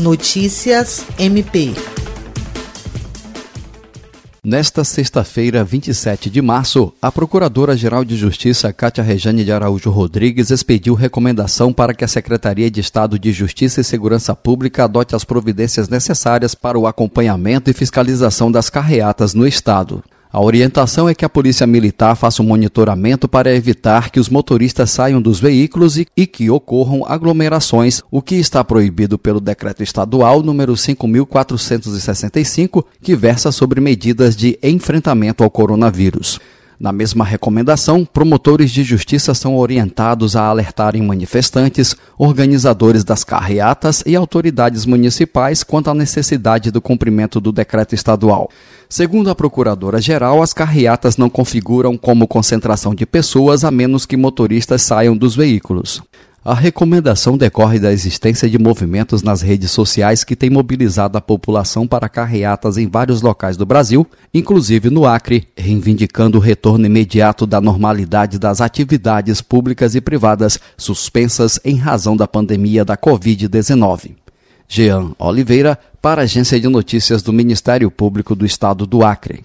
Notícias MP. Nesta sexta-feira, 27 de março, a Procuradora-Geral de Justiça, Cátia Rejane de Araújo Rodrigues, expediu recomendação para que a Secretaria de Estado de Justiça e Segurança Pública adote as providências necessárias para o acompanhamento e fiscalização das carreatas no Estado. A orientação é que a Polícia Militar faça um monitoramento para evitar que os motoristas saiam dos veículos e, e, que ocorram aglomerações, o que está proibido pelo Decreto Estadual número 5465, que versa sobre medidas de enfrentamento ao coronavírus. Na mesma recomendação, promotores de justiça são orientados a alertarem manifestantes, organizadores das carreatas e autoridades municipais quanto à necessidade do cumprimento do decreto estadual. Segundo a Procuradora-Geral, as carreatas não configuram como concentração de pessoas a menos que motoristas saiam dos veículos. A recomendação decorre da existência de movimentos nas redes sociais que têm mobilizado a população para carreatas em vários locais do Brasil, inclusive no Acre, reivindicando o retorno imediato da normalidade das atividades públicas e privadas suspensas em razão da pandemia da Covid-19. Jean Oliveira, para a Agência de Notícias do Ministério Público do Estado do Acre.